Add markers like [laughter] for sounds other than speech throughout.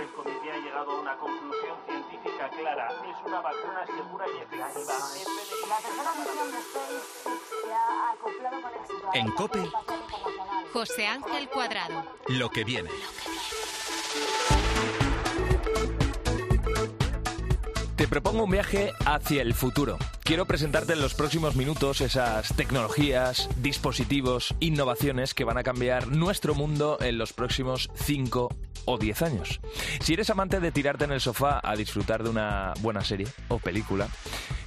El comité ha llegado a una conclusión científica clara. Es una vacuna segura y efectiva. La tercera misión de SpaceX se ha acoplado con éxito a En COPE. José Ángel Cuadrado. Lo que viene. Te propongo un viaje hacia el futuro. Quiero presentarte en los próximos minutos esas tecnologías, dispositivos, innovaciones que van a cambiar nuestro mundo en los próximos 5 o 10 años. Si eres amante de tirarte en el sofá a disfrutar de una buena serie o película,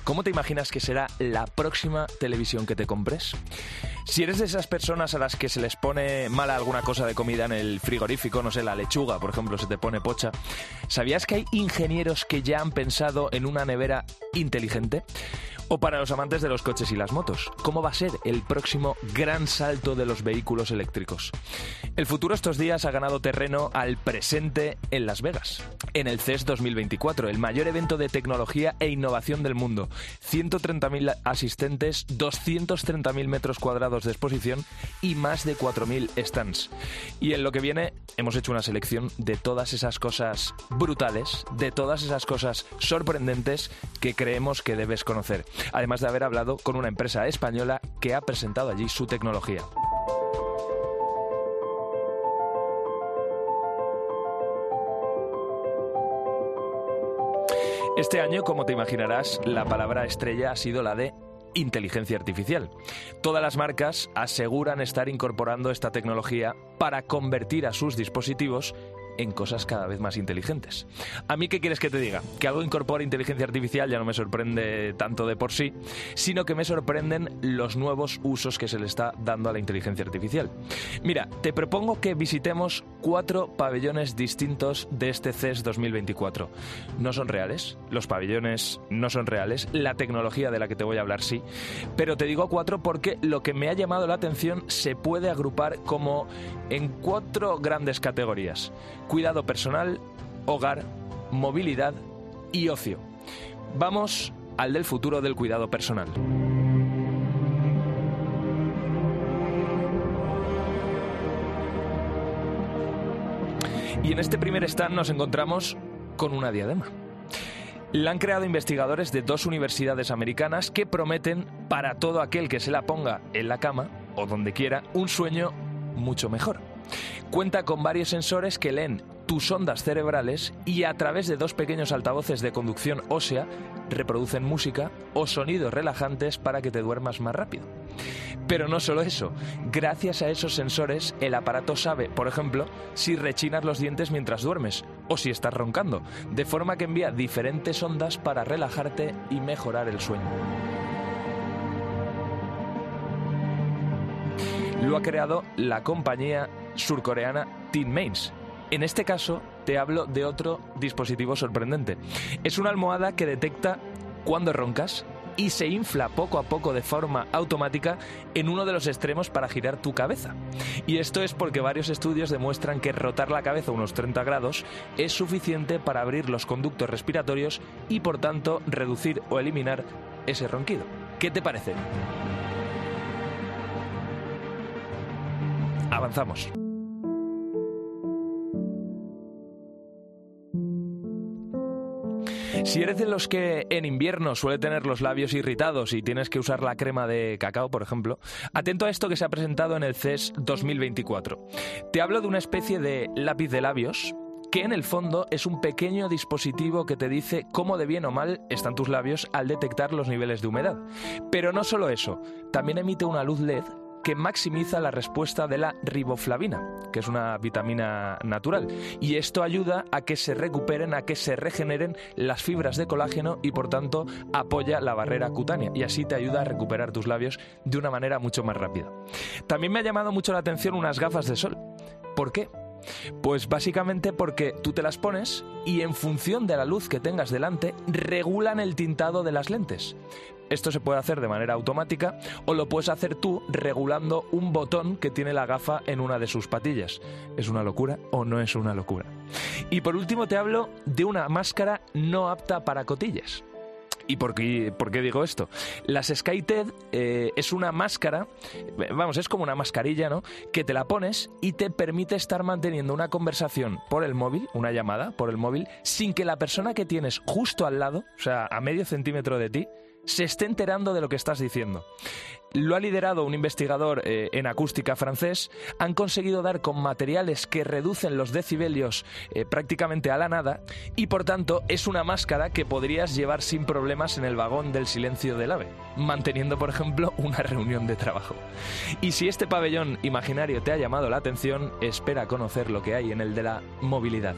¿cómo te imaginas que será la próxima televisión que te compres? Si eres de esas personas a las que se les pone mala alguna cosa de comida en el frigorífico, no sé, la lechuga, por ejemplo, se te pone pocha, ¿sabías que hay ingenieros que ya han pensado en una nevera inteligente? O para los amantes de los coches y las motos, ¿cómo va a ser el próximo gran salto de los vehículos eléctricos? El futuro estos días ha ganado terreno al presente en Las Vegas, en el CES 2024, el mayor evento de tecnología e innovación del mundo. 130.000 asistentes, 230.000 metros cuadrados de exposición y más de 4.000 stands. Y en lo que viene hemos hecho una selección de todas esas cosas brutales, de todas esas cosas sorprendentes que creemos que debes conocer. Además de haber hablado con una empresa española que ha presentado allí su tecnología. Este año, como te imaginarás, la palabra estrella ha sido la de inteligencia artificial. Todas las marcas aseguran estar incorporando esta tecnología para convertir a sus dispositivos en cosas cada vez más inteligentes. ¿A mí qué quieres que te diga? Que algo incorpore inteligencia artificial ya no me sorprende tanto de por sí, sino que me sorprenden los nuevos usos que se le está dando a la inteligencia artificial. Mira, te propongo que visitemos cuatro pabellones distintos de este CES 2024. No son reales, los pabellones no son reales, la tecnología de la que te voy a hablar sí, pero te digo cuatro porque lo que me ha llamado la atención se puede agrupar como en cuatro grandes categorías. Cuidado personal, hogar, movilidad y ocio. Vamos al del futuro del cuidado personal. Y en este primer stand nos encontramos con una diadema. La han creado investigadores de dos universidades americanas que prometen para todo aquel que se la ponga en la cama o donde quiera un sueño mucho mejor. Cuenta con varios sensores que leen tus ondas cerebrales y a través de dos pequeños altavoces de conducción ósea reproducen música o sonidos relajantes para que te duermas más rápido. Pero no solo eso, gracias a esos sensores el aparato sabe, por ejemplo, si rechinas los dientes mientras duermes o si estás roncando, de forma que envía diferentes ondas para relajarte y mejorar el sueño. Lo ha creado la compañía surcoreana Tin Mains. En este caso, te hablo de otro dispositivo sorprendente. Es una almohada que detecta cuando roncas y se infla poco a poco de forma automática en uno de los extremos para girar tu cabeza. Y esto es porque varios estudios demuestran que rotar la cabeza unos 30 grados es suficiente para abrir los conductos respiratorios y por tanto reducir o eliminar ese ronquido. ¿Qué te parece? Avanzamos. Si eres de los que en invierno suele tener los labios irritados y tienes que usar la crema de cacao, por ejemplo, atento a esto que se ha presentado en el CES 2024. Te hablo de una especie de lápiz de labios que en el fondo es un pequeño dispositivo que te dice cómo de bien o mal están tus labios al detectar los niveles de humedad. Pero no solo eso, también emite una luz LED que maximiza la respuesta de la riboflavina, que es una vitamina natural. Y esto ayuda a que se recuperen, a que se regeneren las fibras de colágeno y por tanto apoya la barrera cutánea y así te ayuda a recuperar tus labios de una manera mucho más rápida. También me ha llamado mucho la atención unas gafas de sol. ¿Por qué? Pues básicamente porque tú te las pones y en función de la luz que tengas delante regulan el tintado de las lentes. Esto se puede hacer de manera automática o lo puedes hacer tú regulando un botón que tiene la gafa en una de sus patillas. ¿Es una locura o no es una locura? Y por último te hablo de una máscara no apta para cotillas. ¿Y por qué, digo esto? Las SkyTED eh, es una máscara, vamos, es como una mascarilla, ¿no? Que te la pones y te permite estar manteniendo una conversación por el móvil, una llamada por el móvil, sin que la persona que tienes justo al lado, o sea, a medio centímetro de ti, se esté enterando de lo que estás diciendo. Lo ha liderado un investigador eh, en acústica francés. Han conseguido dar con materiales que reducen los decibelios eh, prácticamente a la nada y por tanto es una máscara que podrías llevar sin problemas en el vagón del silencio del ave, manteniendo por ejemplo una reunión de trabajo. Y si este pabellón imaginario te ha llamado la atención, espera conocer lo que hay en el de la movilidad.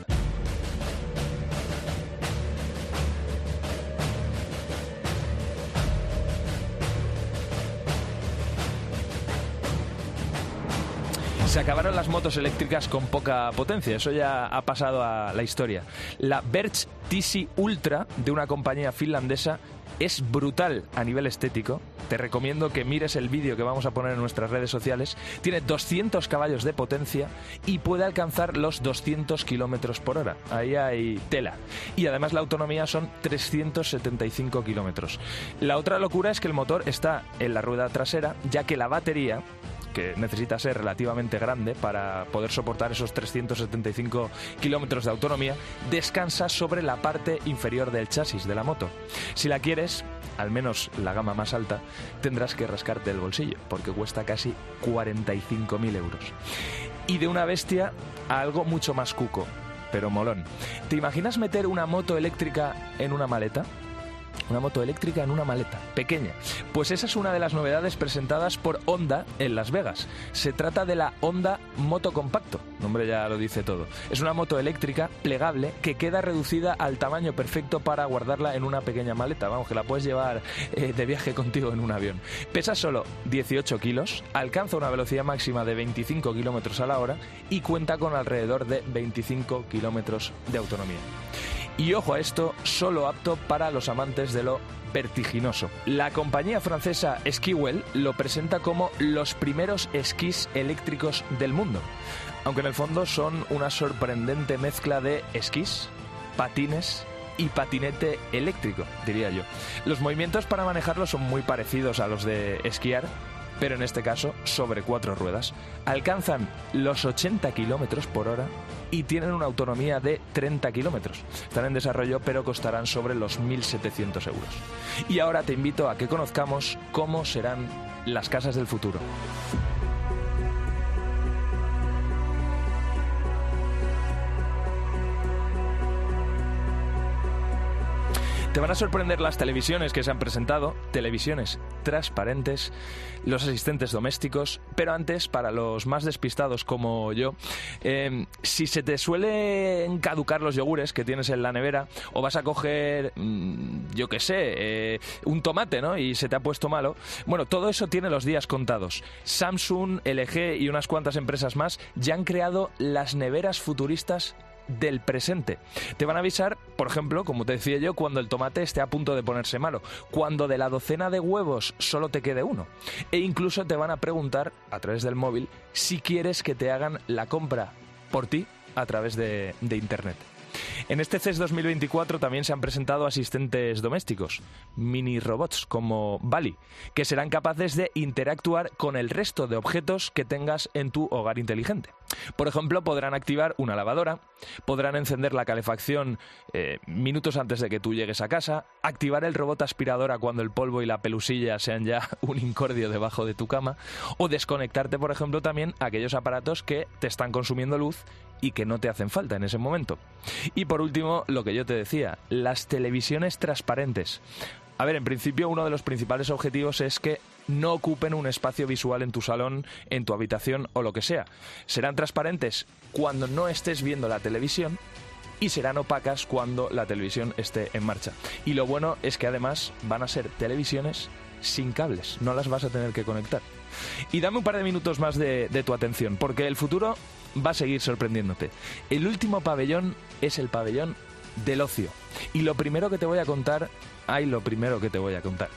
Se acabaron las motos eléctricas con poca potencia, eso ya ha pasado a la historia. La Birch TC Ultra de una compañía finlandesa es brutal a nivel estético. Te recomiendo que mires el vídeo que vamos a poner en nuestras redes sociales. Tiene 200 caballos de potencia y puede alcanzar los 200 kilómetros por hora. Ahí hay tela. Y además la autonomía son 375 kilómetros. La otra locura es que el motor está en la rueda trasera, ya que la batería que necesita ser relativamente grande para poder soportar esos 375 kilómetros de autonomía, descansa sobre la parte inferior del chasis de la moto. Si la quieres, al menos la gama más alta, tendrás que rascarte el bolsillo, porque cuesta casi 45.000 euros. Y de una bestia a algo mucho más cuco, pero molón. ¿Te imaginas meter una moto eléctrica en una maleta? Una moto eléctrica en una maleta, pequeña. Pues esa es una de las novedades presentadas por Honda en Las Vegas. Se trata de la Honda Moto Compacto, nombre ya lo dice todo. Es una moto eléctrica plegable que queda reducida al tamaño perfecto para guardarla en una pequeña maleta, vamos, que la puedes llevar eh, de viaje contigo en un avión. Pesa solo 18 kilos, alcanza una velocidad máxima de 25 kilómetros a la hora y cuenta con alrededor de 25 kilómetros de autonomía. Y ojo a esto, solo apto para los amantes de lo vertiginoso. La compañía francesa Skiwell lo presenta como los primeros esquís eléctricos del mundo, aunque en el fondo son una sorprendente mezcla de esquís, patines y patinete eléctrico, diría yo. Los movimientos para manejarlo son muy parecidos a los de esquiar, pero en este caso sobre cuatro ruedas. Alcanzan los 80 kilómetros por hora y tienen una autonomía de 30 kilómetros. Están en desarrollo, pero costarán sobre los 1.700 euros. Y ahora te invito a que conozcamos cómo serán las casas del futuro. Te van a sorprender las televisiones que se han presentado, televisiones transparentes, los asistentes domésticos, pero antes, para los más despistados como yo, eh, si se te suelen caducar los yogures que tienes en la nevera, o vas a coger, mm, yo qué sé, eh, un tomate, ¿no? Y se te ha puesto malo, bueno, todo eso tiene los días contados. Samsung, LG y unas cuantas empresas más ya han creado las neveras futuristas del presente. Te van a avisar, por ejemplo, como te decía yo, cuando el tomate esté a punto de ponerse malo, cuando de la docena de huevos solo te quede uno. E incluso te van a preguntar a través del móvil si quieres que te hagan la compra por ti a través de, de Internet. En este CES 2024 también se han presentado asistentes domésticos, mini robots como Bali, que serán capaces de interactuar con el resto de objetos que tengas en tu hogar inteligente. Por ejemplo, podrán activar una lavadora, podrán encender la calefacción eh, minutos antes de que tú llegues a casa, activar el robot aspiradora cuando el polvo y la pelusilla sean ya [laughs] un incordio debajo de tu cama, o desconectarte, por ejemplo, también aquellos aparatos que te están consumiendo luz y que no te hacen falta en ese momento. Y por último, lo que yo te decía, las televisiones transparentes. A ver, en principio uno de los principales objetivos es que no ocupen un espacio visual en tu salón, en tu habitación o lo que sea. Serán transparentes cuando no estés viendo la televisión y serán opacas cuando la televisión esté en marcha. Y lo bueno es que además van a ser televisiones sin cables, no las vas a tener que conectar. Y dame un par de minutos más de, de tu atención, porque el futuro va a seguir sorprendiéndote. El último pabellón es el pabellón del ocio. Y lo primero que te voy a contar, ay, lo primero que te voy a contar.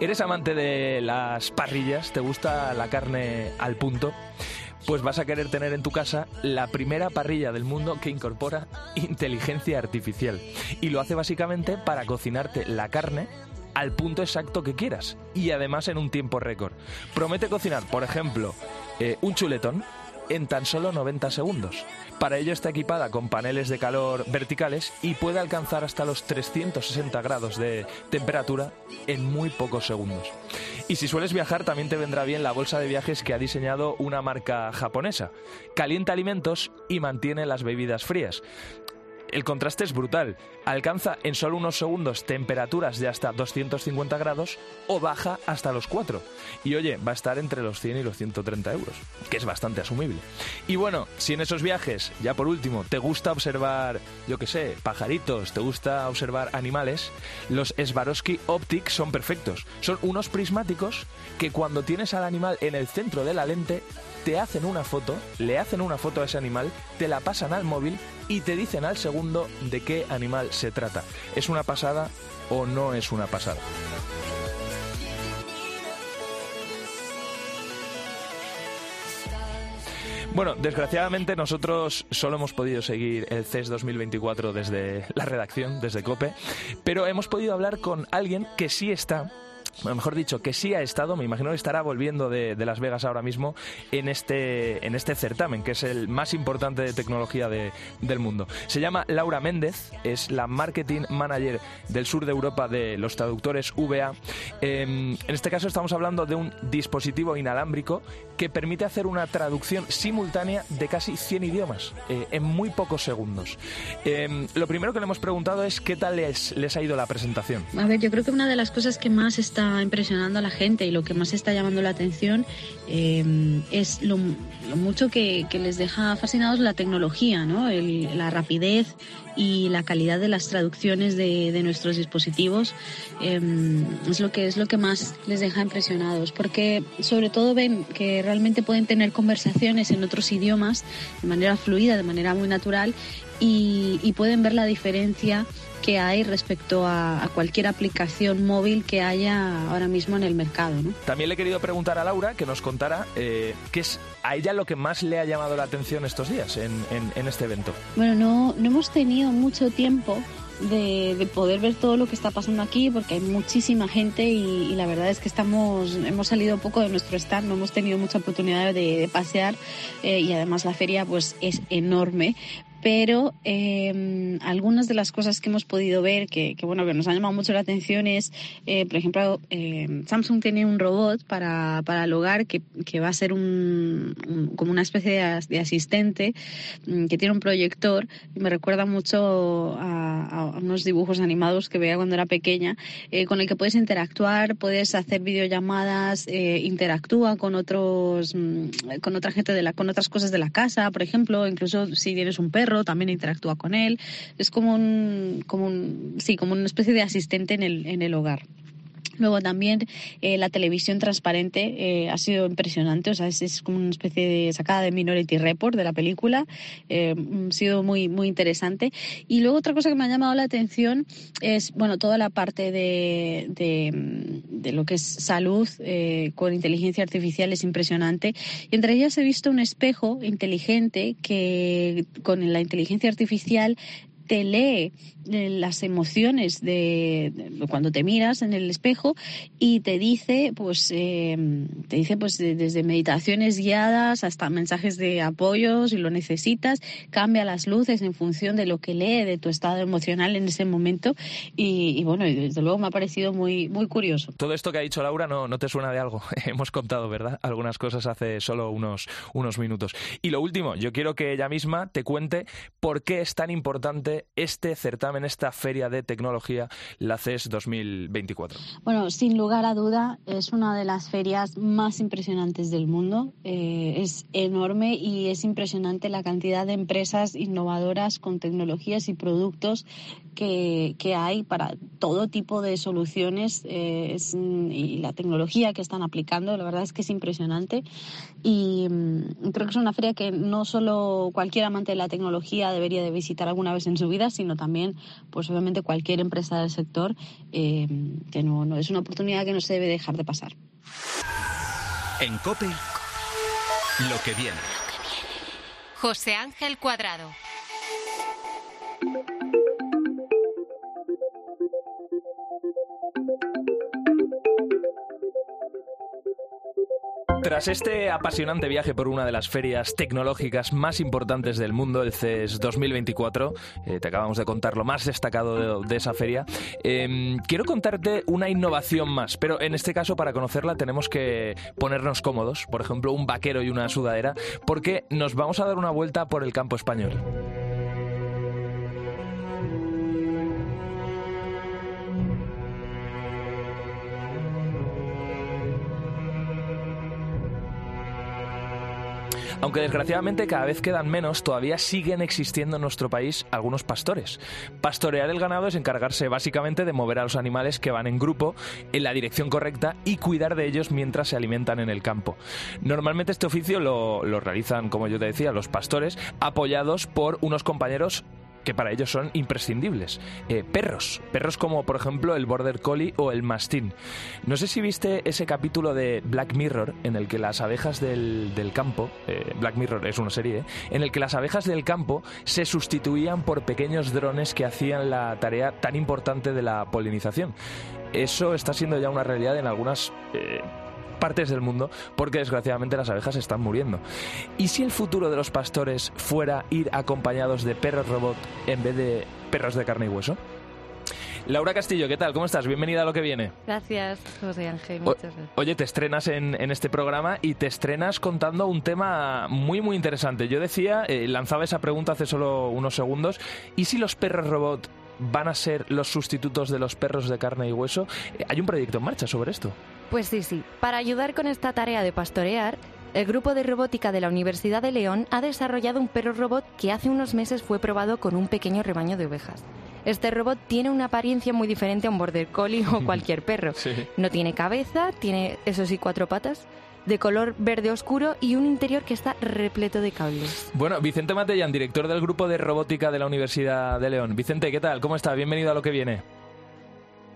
¿Eres amante de las parrillas? ¿Te gusta la carne al punto? Pues vas a querer tener en tu casa la primera parrilla del mundo que incorpora inteligencia artificial. Y lo hace básicamente para cocinarte la carne al punto exacto que quieras y además en un tiempo récord. Promete cocinar, por ejemplo, eh, un chuletón en tan solo 90 segundos. Para ello está equipada con paneles de calor verticales y puede alcanzar hasta los 360 grados de temperatura en muy pocos segundos. Y si sueles viajar, también te vendrá bien la bolsa de viajes que ha diseñado una marca japonesa. Calienta alimentos y mantiene las bebidas frías el contraste es brutal. Alcanza en solo unos segundos temperaturas de hasta 250 grados o baja hasta los 4. Y oye, va a estar entre los 100 y los 130 euros, que es bastante asumible. Y bueno, si en esos viajes, ya por último, te gusta observar, yo qué sé, pajaritos, te gusta observar animales, los Swarovski Optics son perfectos. Son unos prismáticos que cuando tienes al animal en el centro de la lente, te hacen una foto, le hacen una foto a ese animal, te la pasan al móvil y te dicen al segundo de qué animal se trata. ¿Es una pasada o no es una pasada? Bueno, desgraciadamente nosotros solo hemos podido seguir el CES 2024 desde la redacción, desde COPE, pero hemos podido hablar con alguien que sí está bueno, mejor dicho, que sí ha estado, me imagino que estará volviendo de, de, Las Vegas ahora mismo en este, en este certamen, que es el más importante de tecnología de, del mundo. Se llama Laura Méndez, es la marketing manager del sur de Europa de los traductores VA. Eh, en este caso estamos hablando de un dispositivo inalámbrico que permite hacer una traducción simultánea de casi 100 idiomas eh, en muy pocos segundos. Eh, lo primero que le hemos preguntado es qué tal les, les ha ido la presentación. A ver, yo creo que una de las cosas que más está impresionando a la gente y lo que más está llamando la atención eh, es lo, lo mucho que, que, les deja fascinados la tecnología, ¿no? El, la rapidez y la calidad de las traducciones de, de nuestros dispositivos eh, es lo que es lo que más les deja impresionados porque sobre todo ven que realmente pueden tener conversaciones en otros idiomas de manera fluida de manera muy natural y, y pueden ver la diferencia que hay respecto a, a, cualquier aplicación móvil que haya ahora mismo en el mercado. ¿no? También le he querido preguntar a Laura que nos contara eh, qué es a ella lo que más le ha llamado la atención estos días en, en, en este evento. Bueno, no, no hemos tenido mucho tiempo de, de, poder ver todo lo que está pasando aquí porque hay muchísima gente y, y, la verdad es que estamos hemos salido poco de nuestro stand no hemos tenido mucha oportunidad de, de pasear eh, y además la feria pues es enorme pero eh, algunas de las cosas que hemos podido ver que, que, bueno que nos han llamado mucho la atención es eh, por ejemplo eh, Samsung tiene un robot para, para el hogar que, que va a ser un, un, como una especie de, de asistente um, que tiene un proyector. Y me recuerda mucho a, a, unos dibujos animados que veía cuando era pequeña eh, con el que puedes interactuar puedes hacer videollamadas eh, interactúa con otros mm, con otra gente de la con otras cosas de la casa por ejemplo incluso si tienes un perro también interactúa con él. Es como un, como un, sí, como una especie de asistente en el, en el hogar. Luego también eh, la televisión transparente eh, ha sido impresionante, o sea, es, como una especie de sacada de Minority Report de la película, eh, ha sido muy, muy interesante. Y luego otra cosa que me ha llamado la atención es, bueno, toda la parte de, de, de lo que es salud con inteligencia artificial es impresionante. Y entre ellas he visto un espejo inteligente que con la inteligencia artificial te lee eh, las emociones de, cuando te miras en el espejo y te dice pues eh, te dice pues de, desde meditaciones guiadas hasta mensajes de apoyo si lo necesitas cambia las luces en función de lo que lee de tu estado emocional en ese momento. Y, y bueno y desde luego me ha parecido muy muy curioso. Todo esto que ha dicho Laura no, no te suena de algo. [laughs] Hemos contado verdad algunas cosas hace solo unos unos minutos. Y lo último yo quiero que ella misma te cuente por qué es tan importante este certamen, esta feria de tecnología, la CES 2024? Bueno, sin lugar a duda, es una de las ferias más impresionantes del mundo. Eh, es enorme y es impresionante la cantidad de empresas innovadoras con tecnologías y productos que, que hay para todo tipo de soluciones eh, es, y la tecnología que están aplicando. La verdad es que es impresionante y mm, creo que es una feria que no solo cualquier amante de la tecnología debería de visitar alguna vez en su vida, sino también, pues obviamente cualquier empresa del sector, eh, que no, no, es una oportunidad que no se debe dejar de pasar. En COPE, lo que viene. José Ángel Cuadrado. Tras este apasionante viaje por una de las ferias tecnológicas más importantes del mundo, el CES 2024, eh, te acabamos de contar lo más destacado de, esa feria, eh, quiero contarte una innovación más, pero en este caso para conocerla tenemos que ponernos cómodos, por ejemplo un vaquero y una sudadera, porque nos vamos a dar una vuelta por el campo español. Aunque desgraciadamente cada vez quedan menos, todavía siguen existiendo en nuestro país algunos pastores. Pastorear el ganado es encargarse básicamente de mover a los animales que van en grupo en la dirección correcta y cuidar de ellos mientras se alimentan en el campo. Normalmente este oficio lo, lo realizan, como yo te decía, los pastores, apoyados por unos compañeros que para ellos son imprescindibles. Eh, perros, perros como por ejemplo el Border Collie o el Mastín. No sé si viste ese capítulo de Black Mirror en el que las abejas del, del campo, eh, Black Mirror es una serie, ¿eh? en el que las abejas del campo se sustituían por pequeños drones que hacían la tarea tan importante de la polinización. Eso está siendo ya una realidad en algunas eh, partes del mundo porque desgraciadamente las abejas están muriendo. ¿Y si el futuro de los pastores fuera ir acompañados de perros robot en vez de perros de carne y hueso? Laura Castillo, ¿qué tal? ¿Cómo estás? Bienvenida a lo que viene. Gracias, José Ángel. Muchas gracias. Oye, te estrenas en, en, este programa y te estrenas contando un tema muy, muy interesante. Yo decía, eh, lanzaba esa pregunta hace solo unos segundos, ¿y si los perros robot van a ser los sustitutos de los perros de carne y hueso? Eh, ¿Hay un proyecto en marcha sobre esto? Pues sí, sí. Para ayudar con esta tarea de pastorear, el grupo de robótica de la Universidad de León ha desarrollado un perro robot que hace unos meses fue probado con un pequeño rebaño de ovejas. Este robot tiene una apariencia muy diferente a un border collie o [laughs] cualquier perro. Sí. No tiene cabeza, tiene, eso sí, cuatro patas, de color verde oscuro y un interior que está repleto de cables. Bueno, Vicente Matellán, director del grupo de robótica de la Universidad de León. Vicente, ¿qué tal? ¿Cómo está? Bienvenido a lo que viene.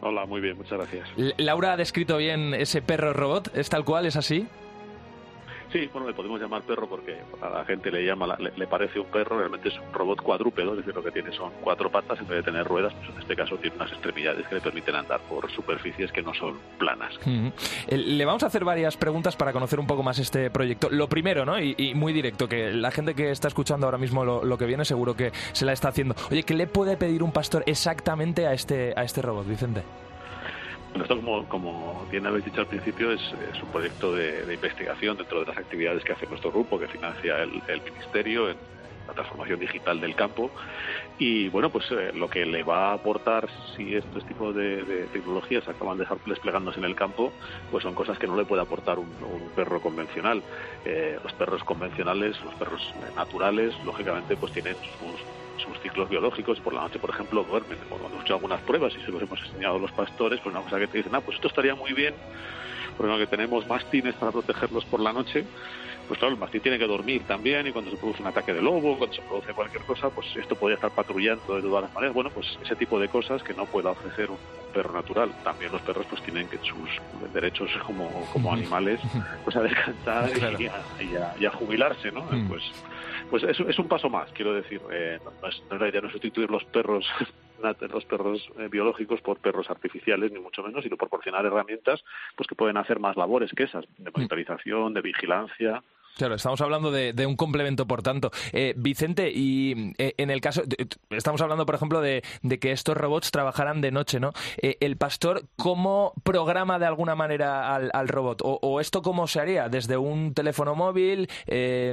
Hola, muy bien, muchas gracias. L Laura ha descrito bien ese perro robot, ¿es tal cual? ¿Es así? Sí, bueno, le podemos llamar perro porque a la gente le llama, le, le, parece un perro, realmente es un robot cuadrúpedo, es decir, lo que tiene son cuatro patas en vez de tener ruedas, pues en este caso tiene unas extremidades que le permiten andar por superficies que no son planas. -hmm. Le vamos a hacer varias preguntas para conocer un poco más este proyecto. Lo primero, ¿no? Y, y muy directo, que la gente que está escuchando ahora mismo lo, lo, que viene seguro que se la está haciendo. Oye, ¿qué le puede pedir un pastor exactamente a este, a este robot, Vicente? Esto, como, como bien habéis dicho al principio, es, un proyecto de, investigación dentro de las actividades que hace nuestro grupo, que financia el, Ministerio en la transformación digital del campo. Y bueno, pues eh, lo que le va a aportar si estos tipos de, tecnologías acaban de desplegándose en el campo, pues son cosas que no le puede aportar un, un perro convencional. Eh, los perros convencionales, los perros naturales, lógicamente, pues tienen sus sus ciclos biológicos, por la noche, por ejemplo, duermen. Cuando hemos hecho algunas pruebas y se los hemos enseñado a los pastores, pues una cosa que te dicen, ah, pues esto estaría muy bien, porque que tenemos mastines para protegerlos por la noche, pues claro, el mastín tiene que dormir también y cuando se produce un ataque de lobo, cuando se produce cualquier cosa, pues esto podría estar patrullando de todas las maneras. Bueno, pues ese tipo de cosas que no pueda ofrecer un perro natural. También los perros pues tienen que sus derechos como, como animales pues a descansar y, a, jubilarse, ¿no? Pues pues es, es un paso más, quiero decir. Eh, no, es, no, la idea no sustituir los perros [laughs] los perros eh, biológicos por perros artificiales, ni mucho menos, sino proporcionar herramientas pues que pueden hacer más labores que esas, de monitorización, de vigilancia, Claro, estamos hablando de, un complemento, por tanto. Eh, Vicente, y eh, en el caso, estamos hablando, por ejemplo, de, que estos robots trabajaran de noche, ¿no? Eh, ¿El pastor cómo programa de alguna manera al, robot? O, esto cómo se haría? ¿Desde un teléfono móvil?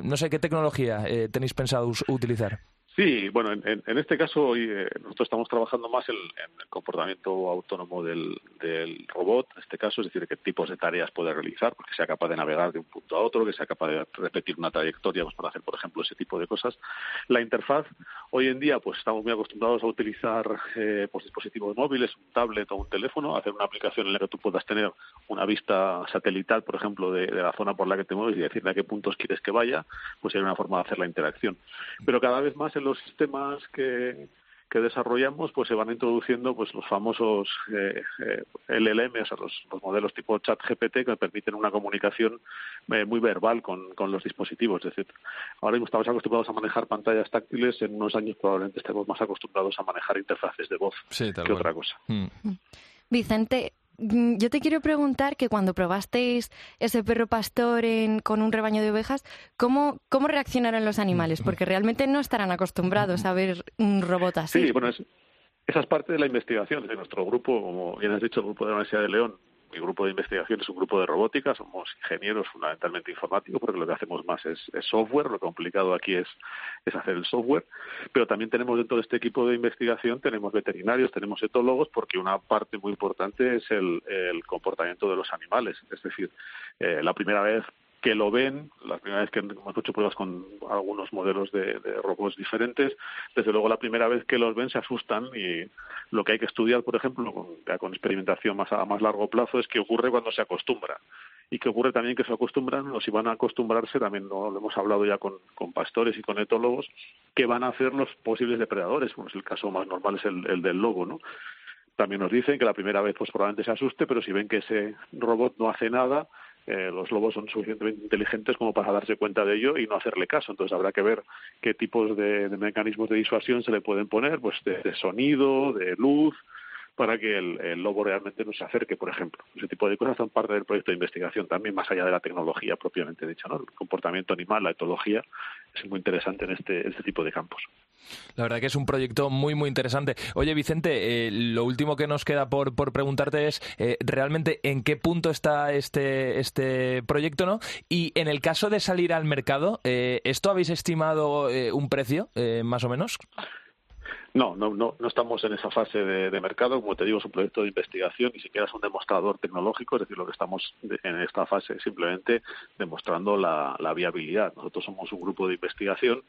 no sé, ¿qué tecnología tenéis pensado utilizar? Sí, bueno, en, este caso eh, nosotros estamos trabajando más en, el comportamiento autónomo del, robot, en este caso, es decir, qué tipos de tareas puede realizar, porque sea capaz de navegar de un punto a otro, que sea capaz de repetir una trayectoria pues, para hacer, por ejemplo, ese tipo de cosas. La interfaz, hoy en día, pues estamos muy acostumbrados a utilizar eh, pues, dispositivos móviles, un tablet o un teléfono, hacer una aplicación en la que tú puedas tener una vista satelital, por ejemplo, de, de la zona por la que te mueves y decirle a qué puntos quieres que vaya, pues sería una forma de hacer la interacción. Pero cada vez más los sistemas que, que desarrollamos pues se van introduciendo pues los famosos eh, eh LLM, o sea, los, modelos tipo chat GPT que permiten una comunicación eh, muy verbal con, con, los dispositivos. Es decir, ahora mismo estamos acostumbrados a manejar pantallas táctiles, en unos años probablemente estemos más acostumbrados a manejar interfaces de voz que otra cosa. Mm. Vicente, Mm, yo te quiero preguntar que cuando probasteis ese perro pastor con un rebaño de ovejas, ¿cómo, ¿cómo reaccionaron los animales? Porque realmente no estarán acostumbrados a ver un robot así. Sí, bueno, esa es parte de la investigación de nuestro grupo, como bien has dicho, el grupo de la Universidad de León mi grupo de investigación es un grupo de robótica, somos ingenieros fundamentalmente informáticos porque lo que hacemos más es, software, lo complicado aquí es, es, hacer el software, pero también tenemos dentro de este equipo de investigación, tenemos veterinarios, tenemos etólogos, porque una parte muy importante es el, el comportamiento de los animales, es decir, eh, la primera vez que lo ven, la primera vez que hemos hecho pruebas con algunos modelos de, robots diferentes, desde luego la primera vez que los ven se asustan y lo que hay que estudiar, por ejemplo, con, con experimentación más a más largo plazo, es qué ocurre cuando se acostumbran. Y qué ocurre también que se acostumbran, o si van a acostumbrarse, también lo, hemos hablado ya con, pastores y con etólogos, que van a hacer los posibles depredadores. El caso más normal es el, el del lobo, ¿no? También nos dicen que la primera vez pues probablemente se asuste, pero si ven que ese robot no hace nada, eh, los lobos son suficientemente inteligentes como para darse cuenta de ello y no hacerle caso. Entonces habrá que ver qué tipos de, mecanismos de disuasión se le pueden poner, pues de sonido, de luz, para que el, lobo realmente no se acerque, por ejemplo. Ese tipo de cosas son parte del proyecto de investigación también, más allá de la tecnología propiamente dicha. ¿no? El comportamiento animal, la etología, es muy interesante en este, este tipo de campos. La verdad que es un proyecto muy, muy interesante. Oye, Vicente, eh, lo último que nos queda por, por preguntarte es eh, realmente en qué punto está este, este proyecto, ¿no? Y en el caso de salir al mercado, eh, ¿esto habéis estimado un precio, más o menos? No, no, no, no estamos en esa fase de, mercado. Como te digo, es un proyecto de investigación, ni siquiera es un demostrador tecnológico, es decir, lo que estamos en esta fase es simplemente demostrando la, viabilidad. Nosotros somos un grupo de investigación.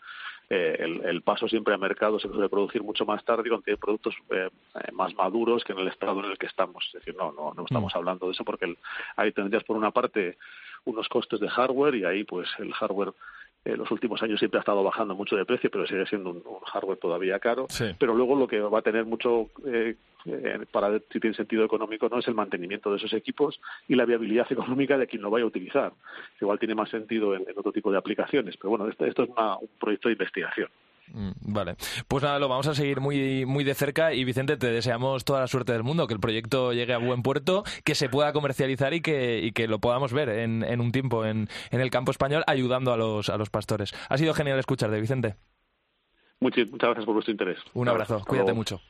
Eh, el, paso siempre a mercado se puede producir mucho más tarde cuando tiene productos eh, más maduros que en el estado en el que estamos. Es decir, no, no, no estamos mm. hablando de eso porque ahí tendrías por una parte unos costes de hardware y ahí pues el hardware en los últimos años siempre ha estado bajando mucho de precio, pero sigue siendo un, hardware todavía caro. Pero luego lo que va a tener mucho, eh, eh, para si tiene sentido económico, no es el mantenimiento de esos equipos y la viabilidad económica de quien lo vaya a utilizar. Igual tiene más sentido en, otro tipo de aplicaciones, pero bueno, esto, esto es un proyecto de investigación. Mm, vale, pues nada, lo vamos a seguir muy, muy de cerca y Vicente, te deseamos toda la suerte del mundo, que el proyecto llegue a buen puerto, que se pueda comercializar y que, y que lo podamos ver en, en un tiempo en, en, el campo español ayudando a los, a los pastores. Ha sido genial escucharte, Vicente. Muchas, gracias por vuestro interés. Un abrazo, cuídate mucho.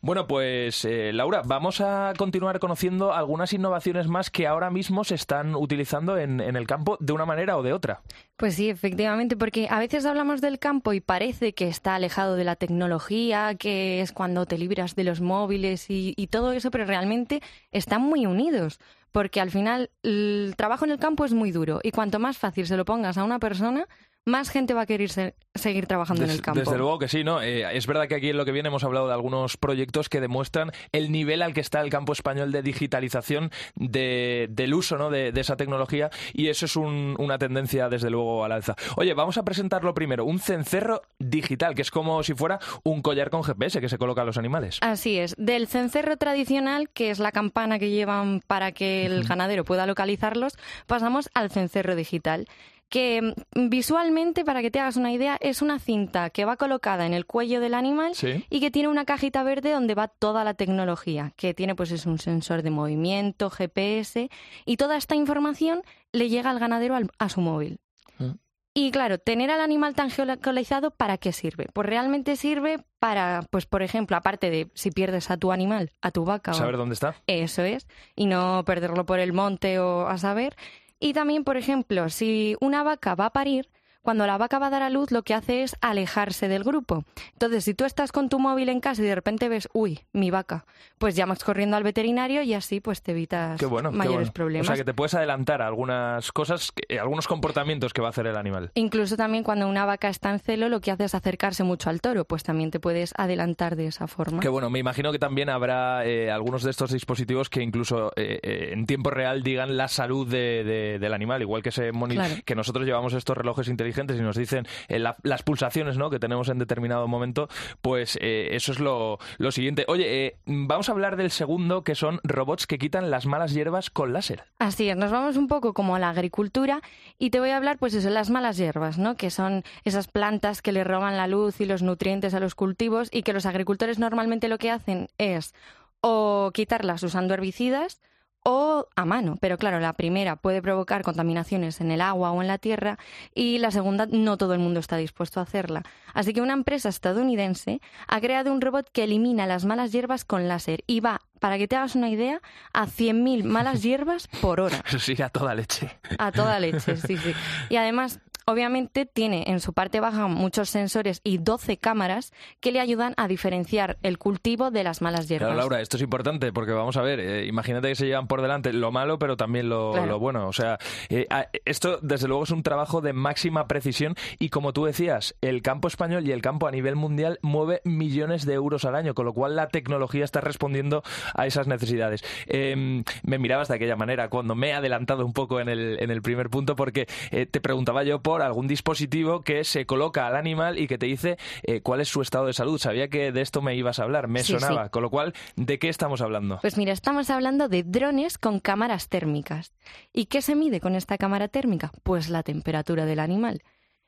Bueno, pues eh, Laura, vamos a continuar conociendo algunas innovaciones más que ahora mismo se están utilizando en, el campo de una manera o de otra. Pues sí, efectivamente, porque a veces hablamos del campo y parece que está alejado de la tecnología, que es cuando te libras de los móviles y todo eso, pero realmente están muy unidos porque al final el trabajo en el campo es muy duro y cuanto más fácil se lo pongas a una persona, más gente va a querer se- seguir trabajando en el campo. Desde luego que sí, ¿no? Eh, es verdad que aquí en lo que viene hemos hablado de algunos proyectos que demuestran el nivel al que está el campo español de digitalización de- del uso ¿no? de, de esa tecnología y eso es un- una tendencia desde luego al alza. Oye, vamos a presentarlo primero, un cencerro digital, que es como si fuera un collar con GPS que se coloca a los animales. Así es, del cencerro tradicional, que es la campana que llevan para que el ganadero pueda localizarlos, pasamos al cencerro digital que mm, visualmente, para que te hagas una idea, es una cinta que va colocada en el cuello del animal Sí. y que tiene una cajita verde donde va toda la tecnología, que tiene pues es un sensor de movimiento, GPS y toda esta información le llega al ganadero al- a su móvil. Ah. Y claro, tener al animal tan geolocalizado, ¿para qué sirve? Pues realmente sirve para, pues por ejemplo, aparte de si pierdes a tu animal, a tu vaca, o- Saber dónde está. eso es, y no perderlo por el monte o a saber. Y también, por ejemplo, si una vaca va a parir, cuando la vaca va a dar a luz, lo que hace es alejarse del grupo. Entonces, si tú estás con tu móvil en casa y de repente ves, uy, mi vaca, pues llamas corriendo al veterinario y así pues te evitas Qué bueno, qué mayores bueno. problemas. O sea, que te puedes adelantar a algunas cosas, que- algunos comportamientos que va a hacer el animal. Incluso también cuando una vaca está en celo, lo que hace es acercarse mucho al toro, pues también te puedes adelantar de esa forma. Que bueno, me imagino que también habrá eh, algunos de estos dispositivos que incluso eh, eh, en tiempo real digan la salud de- de- del animal, igual que se Claro. que nosotros llevamos estos relojes inteligentes y nos dicen eh, la- las pulsaciones ¿no? que tenemos en determinado momento, pues eh, eso es lo, lo siguiente. Oye, eh, vamos a hablar del segundo, que son robots que quitan las malas hierbas con láser. Así es, nos vamos un poco como a la agricultura y te voy a hablar, pues eso, las malas hierbas, ¿no? Que son esas plantas que le roban la luz y los nutrientes a los cultivos y que los agricultores normalmente lo que hacen es o quitarlas usando herbicidas o a mano. Pero claro, la primera puede provocar contaminaciones en el agua o en la tierra y la segunda no todo el mundo está dispuesto a hacerla. Así que una empresa estadounidense ha creado un robot que elimina las malas hierbas con láser y va, para que te hagas una idea, a 100.000 malas [laughs] hierbas por hora. Eso sí, a toda leche. A toda leche, sí, sí. Y además, obviamente, tiene en su parte baja muchos sensores y 12 cámaras que le ayudan a diferenciar el cultivo de las malas hierbas. Claro, Laura, esto es importante porque vamos a ver, eh, imagínate que se llevan por delante lo malo, pero también lo, Claro. lo bueno. O sea, eh, esto desde luego es un trabajo de máxima precisión y como tú decías, el campo español y el campo a nivel mundial mueve millones de euros al año, con lo cual la tecnología está respondiendo a esas necesidades. Eh, me mirabas de aquella manera cuando me he adelantado un poco en el, en el primer punto porque eh, te preguntaba yo por algún dispositivo que se coloca al animal y que te dice eh, cuál es su estado de salud. Sabía que de esto me ibas a hablar, me Sí, sonaba. sí. Con lo cual, ¿de qué estamos hablando? Pues mira, estamos hablando de drones con cámaras térmicas. ¿Y qué se mide con esta cámara térmica? Pues la temperatura del animal.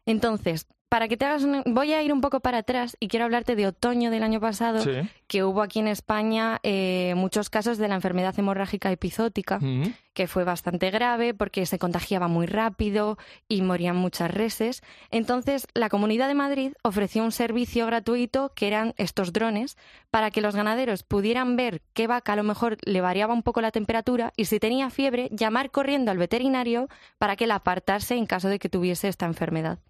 Entonces, para que te hagas una... Voy a ir un poco para atrás y quiero hablarte de otoño del año pasado, Sí. Que hubo aquí en España eh, muchos casos de la enfermedad hemorrágica epizótica. Que fue bastante grave porque se contagiaba muy rápido y morían muchas reses. Entonces, la Comunidad de Madrid ofreció un servicio gratuito que eran estos drones para que los ganaderos pudieran ver qué vaca a lo mejor le variaba un poco la temperatura y si tenía fiebre, llamar corriendo al veterinario para que la apartase en caso de que tuviese esta enfermedad.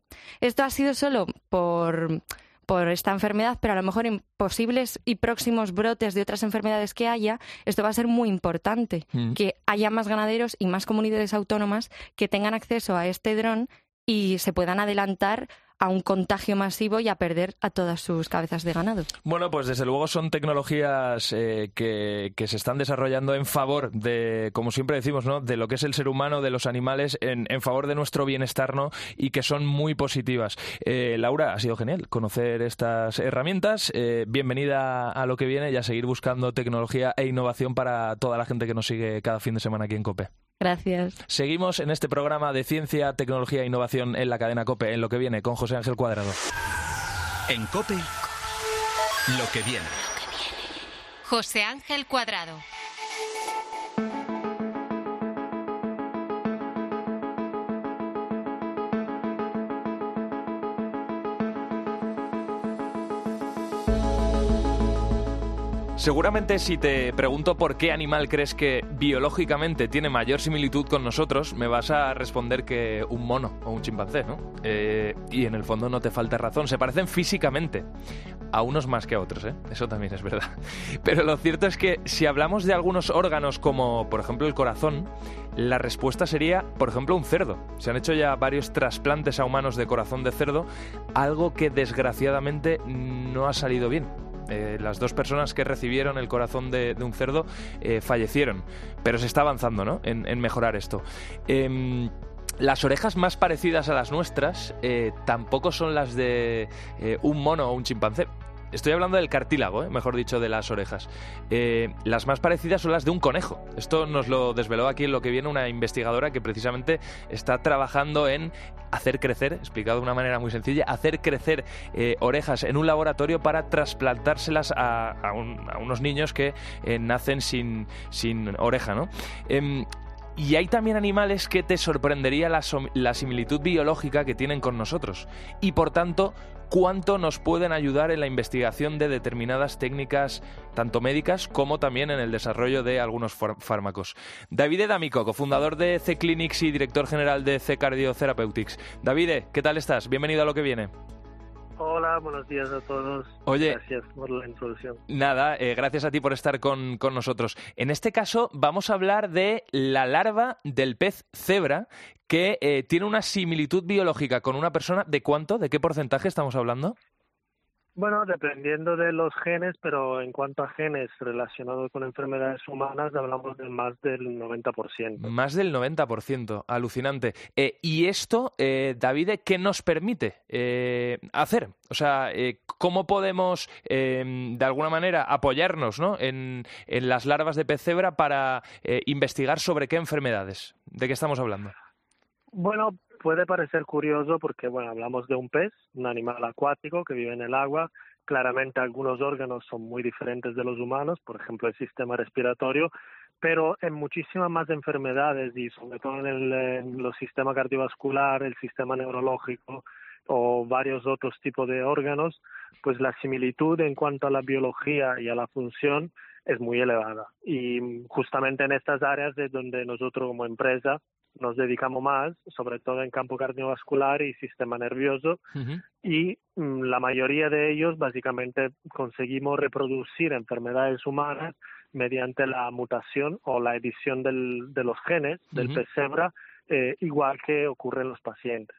Esto ha sido solo por por esta enfermedad, pero a lo mejor en posibles y próximos brotes de otras enfermedades que haya, esto va a ser muy importante, Mm. que haya más ganaderos y más comunidades autónomas que tengan acceso a este dron y se puedan adelantar a un contagio masivo y a perder a todas sus cabezas de ganado. Bueno, pues desde luego son tecnologías eh, que, que se están desarrollando en favor de, como siempre decimos, ¿no? de lo que es el ser humano, de los animales, en, en favor de nuestro bienestar, ¿no? Y que son muy positivas. Eh, Laura, ha sido genial conocer estas herramientas. Eh, bienvenida a lo que viene y a seguir buscando tecnología e innovación para toda la gente que nos sigue cada fin de semana aquí en COPE. Gracias. Seguimos en este programa de ciencia, tecnología e innovación en la cadena COPE, en lo que viene, con José Ángel Cuadrado. En Cope, lo que viene. José Ángel Cuadrado. Seguramente si te pregunto por qué animal crees que biológicamente tiene mayor similitud con nosotros, me vas a responder que un mono o un chimpancé, ¿no? Eh, y en el fondo no te falta razón, se parecen físicamente, a unos más que a otros, ¿eh? Eso también es verdad. [laughs] Pero lo cierto es que si hablamos de algunos órganos como por ejemplo el corazón, la respuesta sería, por ejemplo, un cerdo. Se han hecho ya varios trasplantes a humanos de corazón de cerdo, algo que desgraciadamente no ha salido bien. Eh, las dos personas que recibieron el corazón de, un cerdo eh, fallecieron, pero se está avanzando ¿no? en, mejorar esto. Em, las orejas más parecidas a las nuestras eh, tampoco son las de un mono o un chimpancé. Estoy hablando del cartílago, ¿eh? mejor dicho, de las orejas. Eh, las más parecidas son las de un conejo. Esto nos lo desveló aquí en lo que viene una investigadora que precisamente está trabajando en hacer crecer, explicado de una manera muy sencilla, hacer crecer eh, orejas en un laboratorio para trasplantárselas a, unos niños que nacen sin, sin oreja. ¿no? Y hay también animales que te sorprendería la, similitud biológica que tienen con nosotros. Y por tanto, cuánto nos pueden ayudar en la investigación de determinadas técnicas, tanto médicas como también en el desarrollo de algunos fármacos. David D'Amico, cofundador de C-Clinics y director general de C-Cardiotherapeutics. David, ¿qué tal estás? Bienvenido a lo que viene. Hola, buenos días a todos. Oye, gracias por la introducción. Nada, eh, gracias a ti por estar con, con, nosotros. En este caso vamos a hablar de la larva del pez cebra que eh, tiene una similitud biológica con una persona. ¿De cuánto? ¿De qué porcentaje estamos hablando? Bueno, dependiendo de los genes, pero en cuanto a genes relacionados con enfermedades humanas, hablamos de más del 90%. Más del 90%, alucinante. Eh, ¿Y esto, eh, David, qué nos permite eh, hacer? O sea, eh, ¿cómo podemos, de alguna manera, apoyarnos ¿no? en, en, las larvas de pez cebra para investigar sobre qué enfermedades? ¿De qué estamos hablando? Bueno, puede parecer curioso porque, bueno, hablamos de un pez, un animal acuático que vive en el agua. Claramente algunos órganos son muy diferentes de los humanos, por ejemplo el sistema respiratorio, pero en muchísimas más enfermedades y sobre todo en, el, en los sistemas cardiovascular, el sistema neurológico o varios otros tipos de órganos, pues la similitud en cuanto a la biología y a la función es muy elevada. Y justamente en estas áreas es donde nosotros como empresa nos dedicamos más, sobre todo en campo cardiovascular y sistema nervioso, y mm, la mayoría de ellos básicamente conseguimos reproducir enfermedades humanas mediante la mutación o la edición del, de los genes del uh igual que ocurre en los pacientes.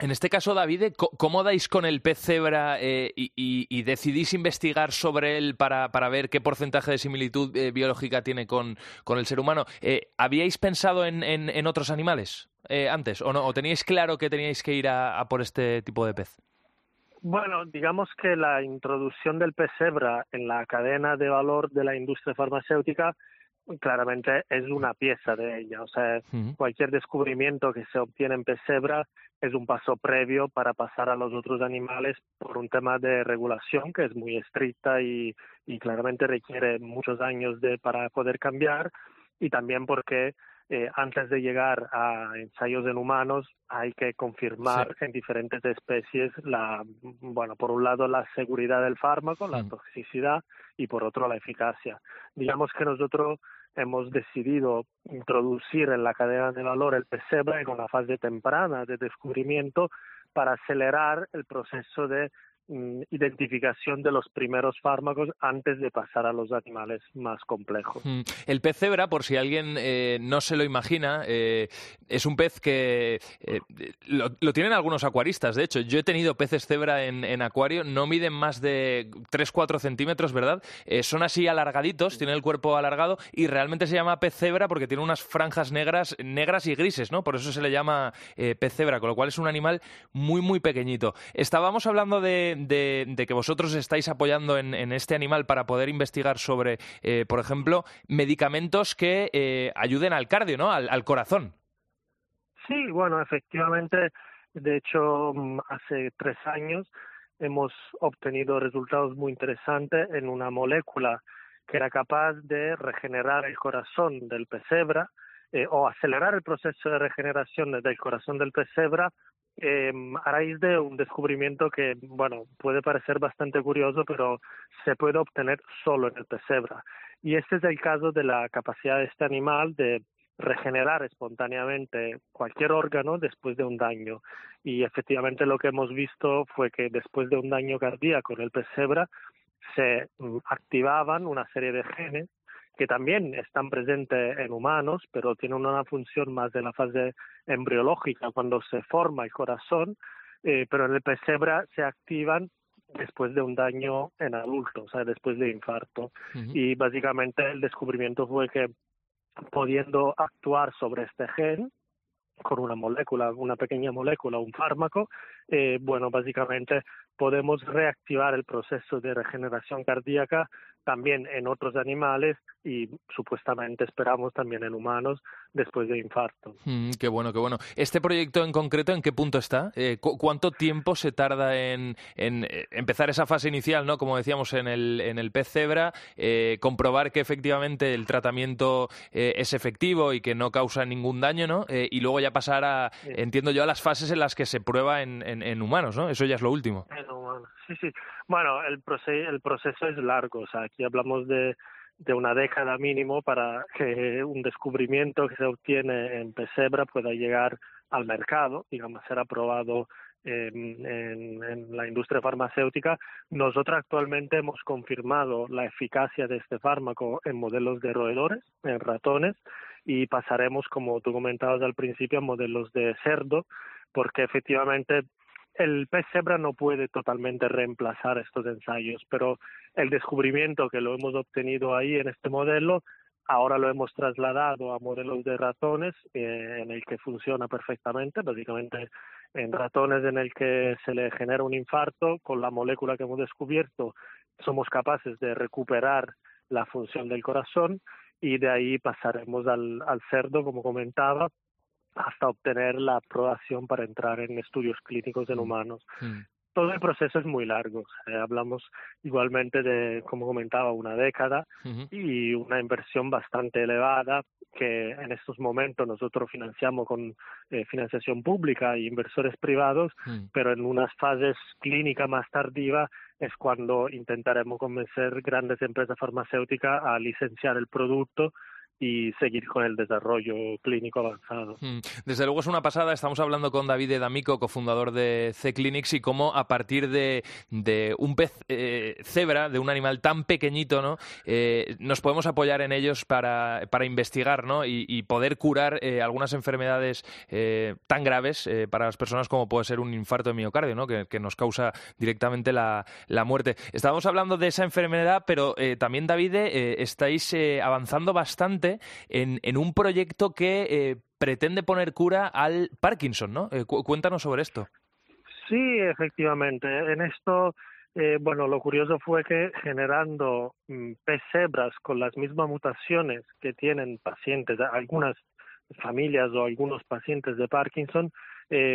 En este caso, David, ¿cómo dais con el pez cebra eh, y, decidís investigar sobre él para, ver qué porcentaje de similitud eh, biológica tiene con, el ser humano? Eh, ¿Habíais pensado en, otros animales antes o no? ¿O teníais claro que teníais que ir a, por este tipo de pez? Bueno, digamos que la introducción del pez cebra en la cadena de valor de la industria farmacéutica claramente es una pieza de ella. O sea, cualquier descubrimiento que se obtiene en pez cebra es un paso previo para pasar a los otros animales por un tema de regulación que es muy estricta y, y claramente requiere muchos años de, para poder cambiar y también porque eh, antes de llegar a ensayos en humanos hay que confirmar en diferentes especies la bueno por un lado la seguridad del fármaco la toxicidad y por otro la eficacia. Digamos que nosotros hemos decidido introducir en la cadena de valor el PSEBRA en una fase temprana de descubrimiento para acelerar el proceso de identificación de los primeros fármacos antes de pasar a los animales más complejos. Mm. El pez cebra, por si alguien eh, no se lo imagina, eh, es un pez que eh, lo, tienen algunos acuaristas. De hecho, yo he tenido peces cebra en, acuario, no miden más de 3-4 centímetros, ¿verdad? son así alargaditos, tienen el cuerpo alargado y realmente se llama pez cebra porque tiene unas franjas negras, negras y grises, ¿no? Por eso se le llama pez cebra, con lo cual es un animal muy, muy pequeñito. Estábamos hablando de de, que vosotros estáis apoyando en, este animal para poder investigar sobre, eh, por ejemplo, medicamentos que eh, ayuden al cardio, ¿no? Al, corazón. Sí, bueno, efectivamente, de hecho, mm, hace tres años hemos obtenido resultados muy interesantes en una molécula que era capaz de regenerar el corazón del pesebra eh, o acelerar el proceso de regeneración del corazón del pesebra eh, a raíz de un descubrimiento que, bueno, puede parecer bastante curioso, pero se puede obtener solo en el pesebra. Y este es el caso de la capacidad de este animal de regenerar espontáneamente cualquier órgano después de un daño. Y efectivamente lo que hemos visto fue que después de un daño cardíaco en el pesebra se mm, activaban una serie de genes que también están presentes en humanos, pero tienen una función más de la fase embriológica cuando se forma el corazón, eh, pero en el pesebra se activan después de un daño en adultos, o sea, después de infarto. Y básicamente el descubrimiento fue que pudiendo actuar sobre este gen con una molécula, una pequeña molécula, un fármaco, eh, bueno, básicamente podemos reactivar el proceso de regeneración cardíaca también en otros animales y supuestamente esperamos también en humanos después de infarto. Mm, qué bueno, qué bueno. ¿Este proyecto en concreto en qué punto está? Eh, ¿Cuánto tiempo se tarda en, eh, empezar esa fase inicial, ¿no? como decíamos en el, en el pez cebra, eh, comprobar que efectivamente el tratamiento es efectivo y que no causa ningún daño, ¿no? y luego ya pasar a, entiendo yo, a las fases en las que se prueba en, en, humanos, ¿no? Eso ya es lo último. Sí, sí. Bueno, el, el proceso es largo, o sea, aquí hablamos de, de una década mínimo para que un descubrimiento que se obtiene en pesebra pueda llegar al mercado, digamos, ser aprobado en, en, en, la industria farmacéutica. Nosotros actualmente hemos confirmado la eficacia de este fármaco en modelos de roedores, en ratones, y pasaremos, como tú comentabas al principio, a modelos de cerdo, porque efectivamente el pez cebra no puede totalmente reemplazar estos ensayos, pero el descubrimiento que lo hemos obtenido ahí en este modelo, ahora lo hemos trasladado a modelos de ratones eh, en el que funciona perfectamente, básicamente en ratones en el que se le genera un infarto, con la molécula que hemos descubierto somos capaces de recuperar la función del corazón y de ahí pasaremos al, al cerdo, como comentaba, hasta obtener la aprobación para entrar en estudios clínicos en humanos. Mm. Todo el proceso es muy largo. hablamos igualmente de, como comentaba, una década y una inversión bastante elevada que en estos momentos nosotros financiamos con eh, financiación pública e inversores privados, mm. pero en unas fases clínicas más tardivas es cuando intentaremos convencer grandes empresas farmacéuticas a licenciar el producto y seguir con el desarrollo clínico avanzado. Hmm. Desde luego es una pasada. Estamos hablando con David D'Amico, cofundador de C-Clinics, y cómo a partir de, un pez eh, cebra, de un animal tan pequeñito, ¿no? Eh, nos podemos apoyar en ellos para, para investigar ¿no? y, poder curar eh, algunas enfermedades tan graves para las personas como puede ser un infarto de miocardio, ¿no? que, nos causa directamente la, la, muerte. Estábamos hablando de esa enfermedad, pero también, David, estáis avanzando bastante en, un proyecto que eh, pretende poner cura al Parkinson, ¿no? Eh, cuéntanos sobre esto. Sí, efectivamente. En esto, eh, bueno, lo curioso fue que generando mm, pesebras con las mismas mutaciones que tienen pacientes, algunas familias o algunos pacientes de Parkinson,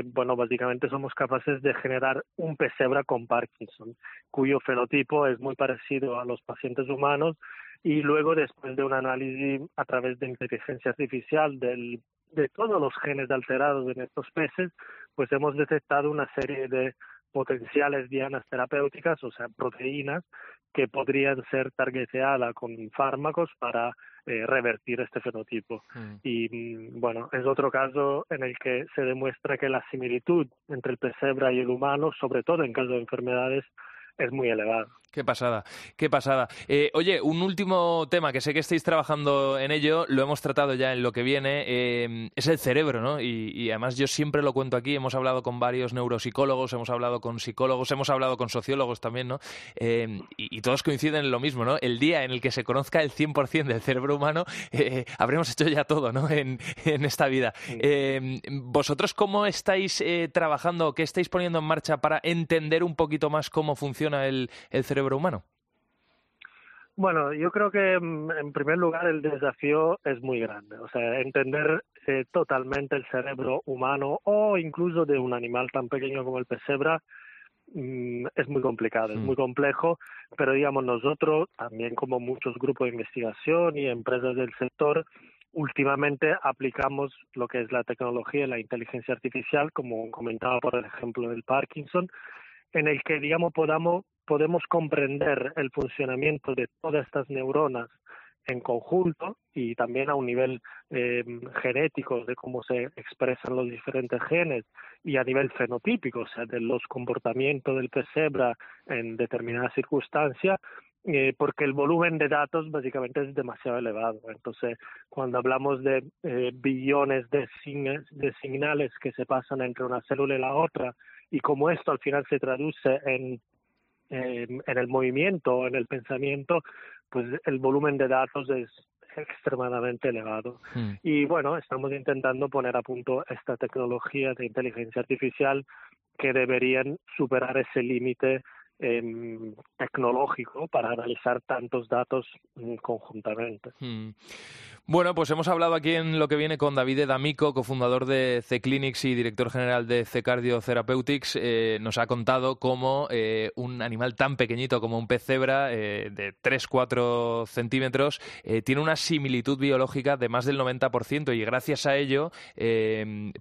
bueno, básicamente somos capaces de generar un pesebra con Parkinson, cuyo fenotipo es muy parecido a los pacientes humanos y luego después de un análisis a través de inteligencia artificial del, de todos los genes alterados en estos peces, pues hemos detectado una serie de potenciales dianas terapéuticas, o sea, proteínas que podrían ser targeteadas con fármacos para eh, revertir este fenotipo. Mm. Y mm, bueno, es otro caso en el que se demuestra que la similitud entre el pesebra y el humano, sobre todo en caso de enfermedades, es muy elevada. Qué pasada, qué pasada. Eh, oye, un último tema que sé que estáis trabajando en ello, lo hemos tratado ya en lo que viene, eh, es el cerebro, ¿no? Y, además yo siempre lo cuento aquí, hemos hablado con varios neuropsicólogos, hemos hablado con psicólogos, hemos hablado con sociólogos también, ¿no? Eh, y, todos coinciden en lo mismo, ¿no? El día en el que se conozca el 100% del cerebro humano, habremos hecho ya todo, ¿no? En, esta vida. ¿Vosotros cómo estáis trabajando, qué estáis poniendo en marcha para entender un poquito más cómo funciona el cerebro? humano? Bueno, yo creo que mm, en primer lugar el desafío es muy grande, o sea, entender eh, totalmente el cerebro humano o incluso de un animal tan pequeño como el pesebra mm, es muy complicado, es Mm. muy complejo, pero digamos nosotros, también como muchos grupos de investigación y empresas del sector, últimamente aplicamos lo que es la tecnología y la inteligencia artificial, como comentaba por el ejemplo del Parkinson, en el que digamos podamos podemos comprender el funcionamiento de todas estas neuronas en conjunto y también a un nivel eh, genético de cómo se expresan los diferentes genes y a nivel fenotípico, o sea, de los comportamientos del pesebra en determinadas circunstancias, eh, porque el volumen de datos básicamente es demasiado elevado. Entonces, cuando hablamos de eh, billones de, de señales que se pasan entre una célula y la otra, y cómo esto al final se traduce en en el movimiento, en el pensamiento, pues el volumen de datos es extremadamente elevado. Mm. Y bueno, estamos intentando poner a punto esta tecnología de inteligencia artificial que deberían superar ese límite em, tecnológico para analizar tantos datos mm, conjuntamente. Mm. Bueno, pues hemos hablado aquí en lo que viene con David D'Amico, cofundador de C-Clinics y director general de C-Cardio Therapeutics. Eh, nos ha contado cómo eh, un animal tan pequeñito como un pez cebra eh, de 3-4 centímetros tiene una similitud biológica de más del 90% y gracias a ello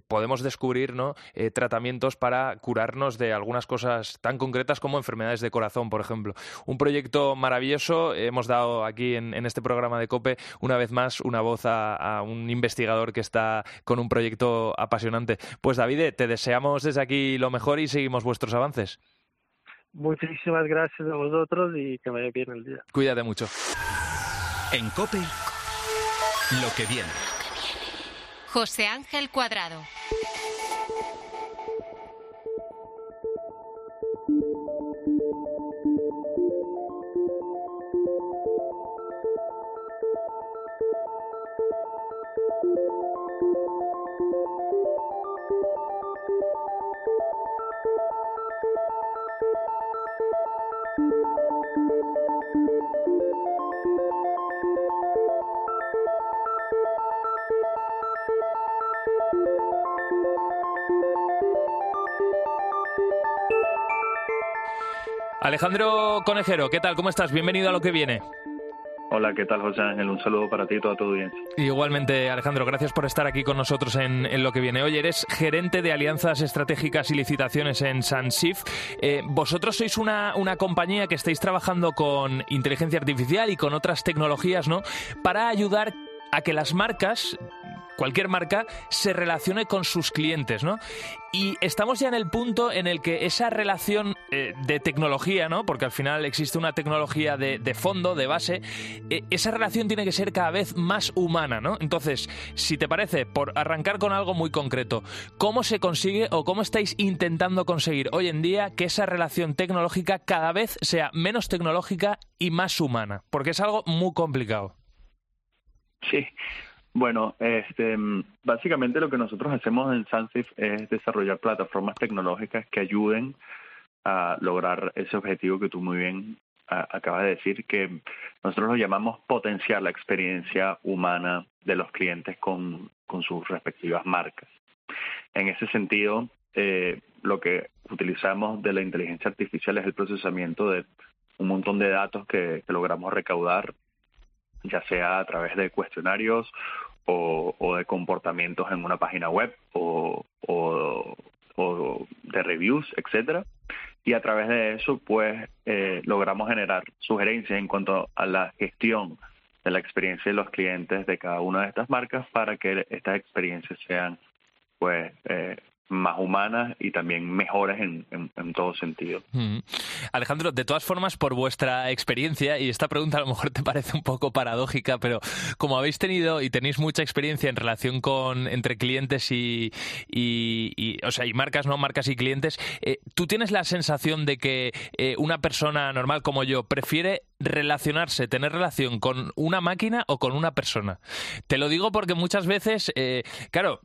podemos descubrir ¿no? tratamientos para curarnos de algunas cosas tan concretas como enfermedades de corazón, por ejemplo. Un proyecto maravilloso. Hemos dado aquí en, en este programa de COPE una vez más una voz a, a un investigador que está con un proyecto apasionante. Pues David, te deseamos desde aquí lo mejor y seguimos vuestros avances. Muchísimas gracias a vosotros y que vaya bien el día. Cuídate mucho. En Cope, lo que viene. José Ángel Cuadrado. Alejandro Conejero, ¿qué tal? ¿Cómo estás? Bienvenido a lo que viene. Hola, ¿qué tal, José Ángel? Un saludo para ti y toda tu audiencia. Igualmente, Alejandro, gracias por estar aquí con nosotros en, en lo que viene. Hoy eres gerente de alianzas estratégicas y licitaciones en Sansif. Eh, vosotros sois una, una compañía que estáis trabajando con inteligencia artificial y con otras tecnologías, ¿no? Para ayudar a que las marcas cualquier marca se relacione con sus clientes, ¿no? Y estamos ya en el punto en el que esa relación eh, de tecnología, ¿no? Porque al final existe una tecnología de, de fondo, de base, eh, esa relación tiene que ser cada vez más humana, ¿no? Entonces, si te parece, por arrancar con algo muy concreto, ¿cómo se consigue o cómo estáis intentando conseguir hoy en día que esa relación tecnológica cada vez sea menos tecnológica y más humana? Porque es algo muy complicado. Sí, bueno, este, básicamente lo que nosotros hacemos en Sansif es desarrollar plataformas tecnológicas que ayuden a lograr ese objetivo que tú muy bien acabas de decir, que nosotros lo llamamos potenciar la experiencia humana de los clientes con, con sus respectivas marcas. En ese sentido, eh, lo que utilizamos de la inteligencia artificial es el procesamiento de un montón de datos que, que logramos recaudar ya sea a través de cuestionarios o, o de comportamientos en una página web o, o, de reviews, etcétera. Y a través de eso, pues, eh, logramos generar sugerencias en cuanto a la gestión de la experiencia de los clientes de cada una de estas marcas para que estas experiencias sean, pues, eh, más humanas y también mejores en, en, en todo sentido. Mm. Alejandro, de todas formas, por vuestra experiencia, y esta pregunta a lo mejor te parece un poco paradójica, pero como habéis tenido y tenéis mucha experiencia en relación con entre clientes y, y, y o sea, y marcas, no marcas y clientes, eh, ¿tú tienes la sensación de que eh, una persona normal como yo prefiere relacionarse, tener relación con una máquina o con una persona? Te lo digo porque muchas veces, eh, claro,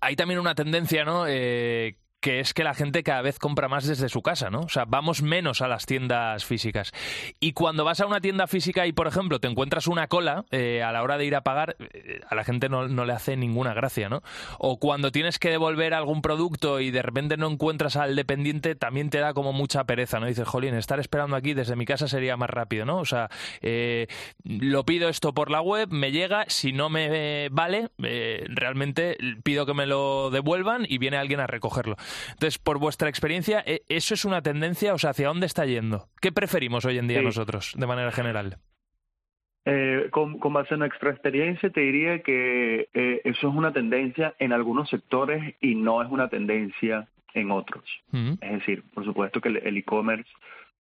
hay también una tendencia, ¿no? Eh, que es que la gente cada vez compra más desde su casa, ¿no? O sea, vamos menos a las tiendas físicas. Y cuando vas a una tienda física y, por ejemplo, te encuentras una cola eh, a la hora de ir a pagar, eh, a la gente no, le hace ninguna gracia, ¿no? O cuando tienes que devolver algún producto y de repente no encuentras al dependiente, también te da como mucha pereza, ¿no? Dices, jolín, estar esperando aquí desde mi casa sería más rápido, ¿no? O sea, eh, lo pido esto por la web, me llega, si no me vale, realmente pido que me lo devuelvan y viene alguien a recogerlo. Entonces, por vuestra experiencia, ¿e-, ¿eso es una tendencia? O sea, ¿hacia dónde está yendo? ¿Qué preferimos hoy en día nosotros, de manera general? Eh, con, base en nuestra experiencia, te diría que eh, eso es una tendencia en algunos sectores y no es una tendencia en otros. Es decir, por supuesto que el e-commerce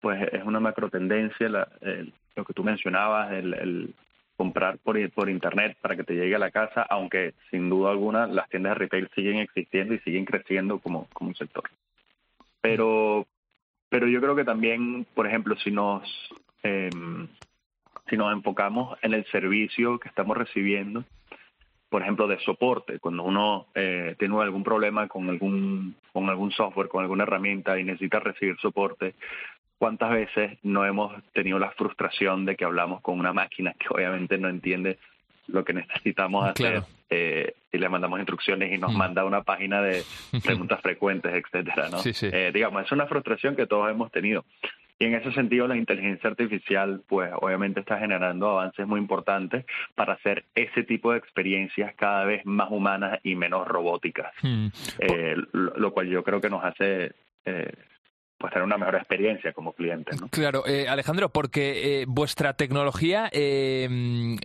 pues es una macro tendencia, lo que tú mencionabas, el, comprar por, por internet para que te llegue a la casa, aunque sin duda alguna las tiendas de retail siguen existiendo y siguen creciendo como, como sector. Pero, pero yo creo que también, por ejemplo, si nos, em, si nos enfocamos en el servicio que estamos recibiendo, por ejemplo, de soporte, cuando uno eh, tiene algún problema con algún, con algún software, con alguna herramienta y necesita recibir soporte, ¿Cuántas veces no hemos tenido la frustración de que hablamos con una máquina que obviamente no entiende lo que necesitamos hacer eh, y le mandamos instrucciones y nos mm. manda una página de [laughs] preguntas frecuentes, etcétera, ¿no? Eh, digamos, es una frustración que todos hemos tenido. Y en ese sentido, la inteligencia artificial, pues obviamente está generando avances muy importantes para hacer ese tipo de experiencias cada vez más humanas y menos robóticas, mm. eh, lo, cual yo creo que nos hace eh, pues tener una mejor experiencia como cliente. ¿no? Claro, eh, Alejandro, porque eh, vuestra tecnología, eh,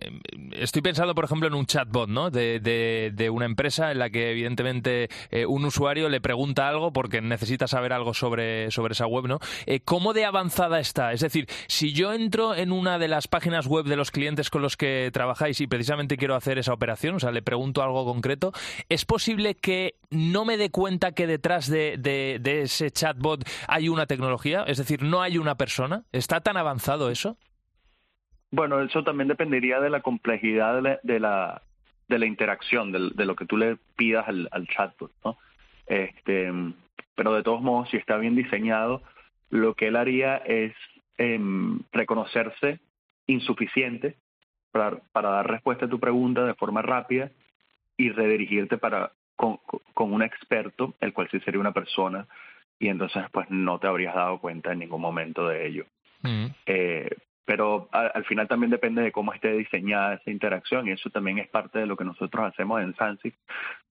estoy pensando, por ejemplo, en un chatbot ¿no? de, de, una empresa en la que evidentemente un usuario le pregunta algo porque necesita saber algo sobre, sobre esa web. ¿no? ¿Cómo de avanzada está? Es decir, si yo entro en una de las páginas web de los clientes con los que trabajáis y precisamente quiero hacer esa operación, o sea, le pregunto algo concreto, ¿es posible que no me dé cuenta que detrás de, de ese chatbot hay una tecnología? Es decir, ¿no hay una persona? ¿Está tan avanzado eso? Bueno, eso también dependería de la complejidad de la, de la, interacción, de, lo que tú le pidas al, chatbot, ¿no? Este, pero de todos modos, si está bien diseñado, lo que él haría es em, reconocerse insuficiente para, para, dar respuesta a tu pregunta de forma rápida y redirigirte para con, con un experto, el cual sí sería una persona y entonces pues no te habrías dado cuenta en ningún momento de ello. Mm. Eh, pero al final también depende de cómo esté diseñada esa interacción y eso también es parte de lo que nosotros hacemos en Sansif.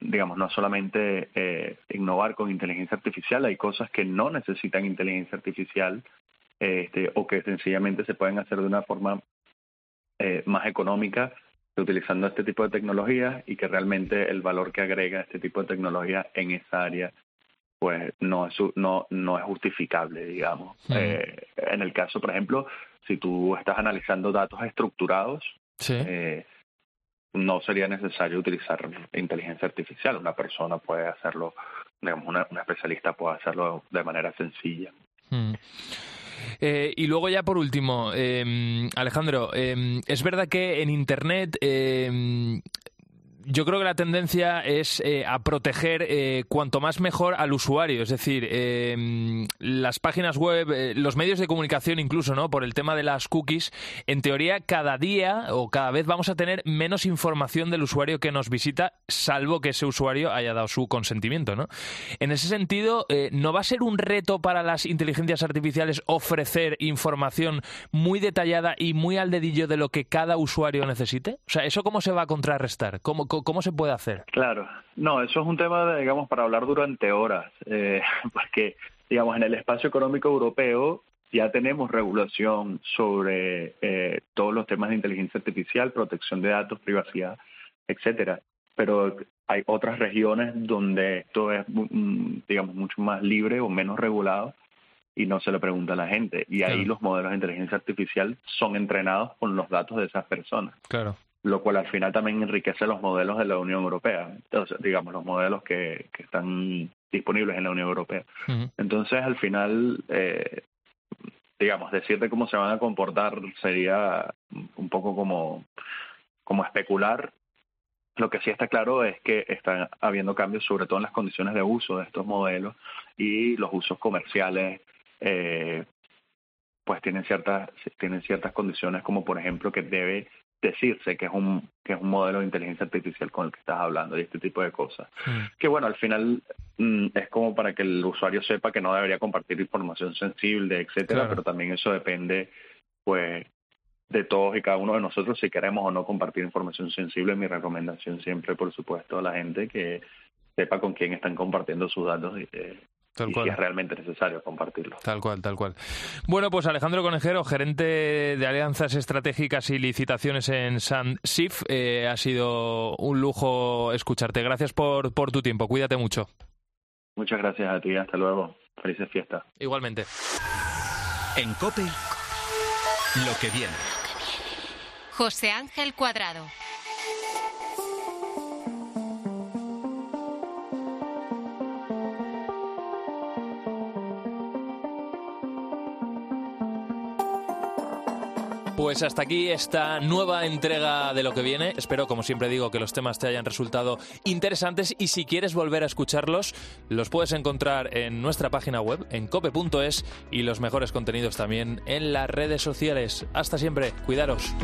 Digamos, no solamente eh, innovar con inteligencia artificial, hay cosas que no necesitan inteligencia artificial este, o que sencillamente se pueden hacer de una forma eh, más económica utilizando este tipo de tecnologías y que realmente el valor que agrega este tipo de tecnología en esa área pues no es, no, no es justificable, digamos. Eh, en el caso, por ejemplo, si tú estás analizando datos estructurados, eh, no sería necesario utilizar inteligencia artificial. Una persona puede hacerlo, digamos, una, especialista puede hacerlo de manera sencilla. Eh, y luego ya por último, Alejandro, es verdad que en Internet yo creo que la tendencia es eh, a proteger eh, cuanto más mejor al usuario. Es decir, em, las páginas web, eh, los medios de comunicación incluso, ¿no? Por el tema de las cookies, en teoría cada día o cada vez vamos a tener menos información del usuario que nos visita, salvo que ese usuario haya dado su consentimiento, ¿no? En ese sentido, ¿no va a ser un reto para las inteligencias artificiales ofrecer información muy detallada y muy al dedillo de lo que cada usuario necesite? O sea, ¿eso cómo se va a contrarrestar? ¿Cómo, ¿Cómo se puede hacer? Claro, no, eso es un tema, digamos, para hablar durante horas, eh, [laughs] porque, digamos, en el espacio económico europeo ya tenemos regulación sobre eh, todos los temas de inteligencia artificial, protección de datos, privacidad, etcétera. Pero hay otras regiones donde esto es, mm, digamos, mucho más libre o menos regulado y no se le pregunta a la gente. Y ahí los modelos de inteligencia artificial son entrenados con los datos de esas personas. Claro lo cual al final también enriquece los modelos de la Unión Europea, Entonces, digamos, los modelos que, que están disponibles en la Unión Europea. Entonces, al final, eh, digamos, decirte cómo se van a comportar sería un poco como, como especular, Lo que sí está claro es que están habiendo cambios, sobre todo en las condiciones de uso de estos modelos y los usos comerciales, eh, pues tienen ciertas tienen ciertas condiciones, como por ejemplo que debe decirse que es un que es un modelo de inteligencia artificial con el que estás hablando y este tipo de cosas. Mm. Que bueno, al final mm, es como para que el usuario sepa que no debería compartir información sensible, etcétera, pero también eso depende pues de todos y cada uno de nosotros si queremos o no compartir información sensible. Mi recomendación siempre, por supuesto, a la gente que sepa con quién están compartiendo sus datos y, eh, Tal cual. si es realmente necesario compartirlo. Tal cual, tal cual. Bueno, pues Alejandro Conejero, gerente de alianzas estratégicas y licitaciones en SANSIF, eh, ha sido un lujo escucharte. Gracias por, por tu tiempo. Cuídate mucho. Muchas gracias a ti. Hasta luego. Felices fiestas. Igualmente. En COPE, lo que viene. José Ángel Cuadrado. Pues hasta aquí esta nueva entrega de lo que viene. Espero, como siempre digo, que los temas te hayan resultado interesantes y si quieres volver a escucharlos, los puedes encontrar en nuestra página web, en cope.es y los mejores contenidos también en las redes sociales. Hasta siempre, cuidaros.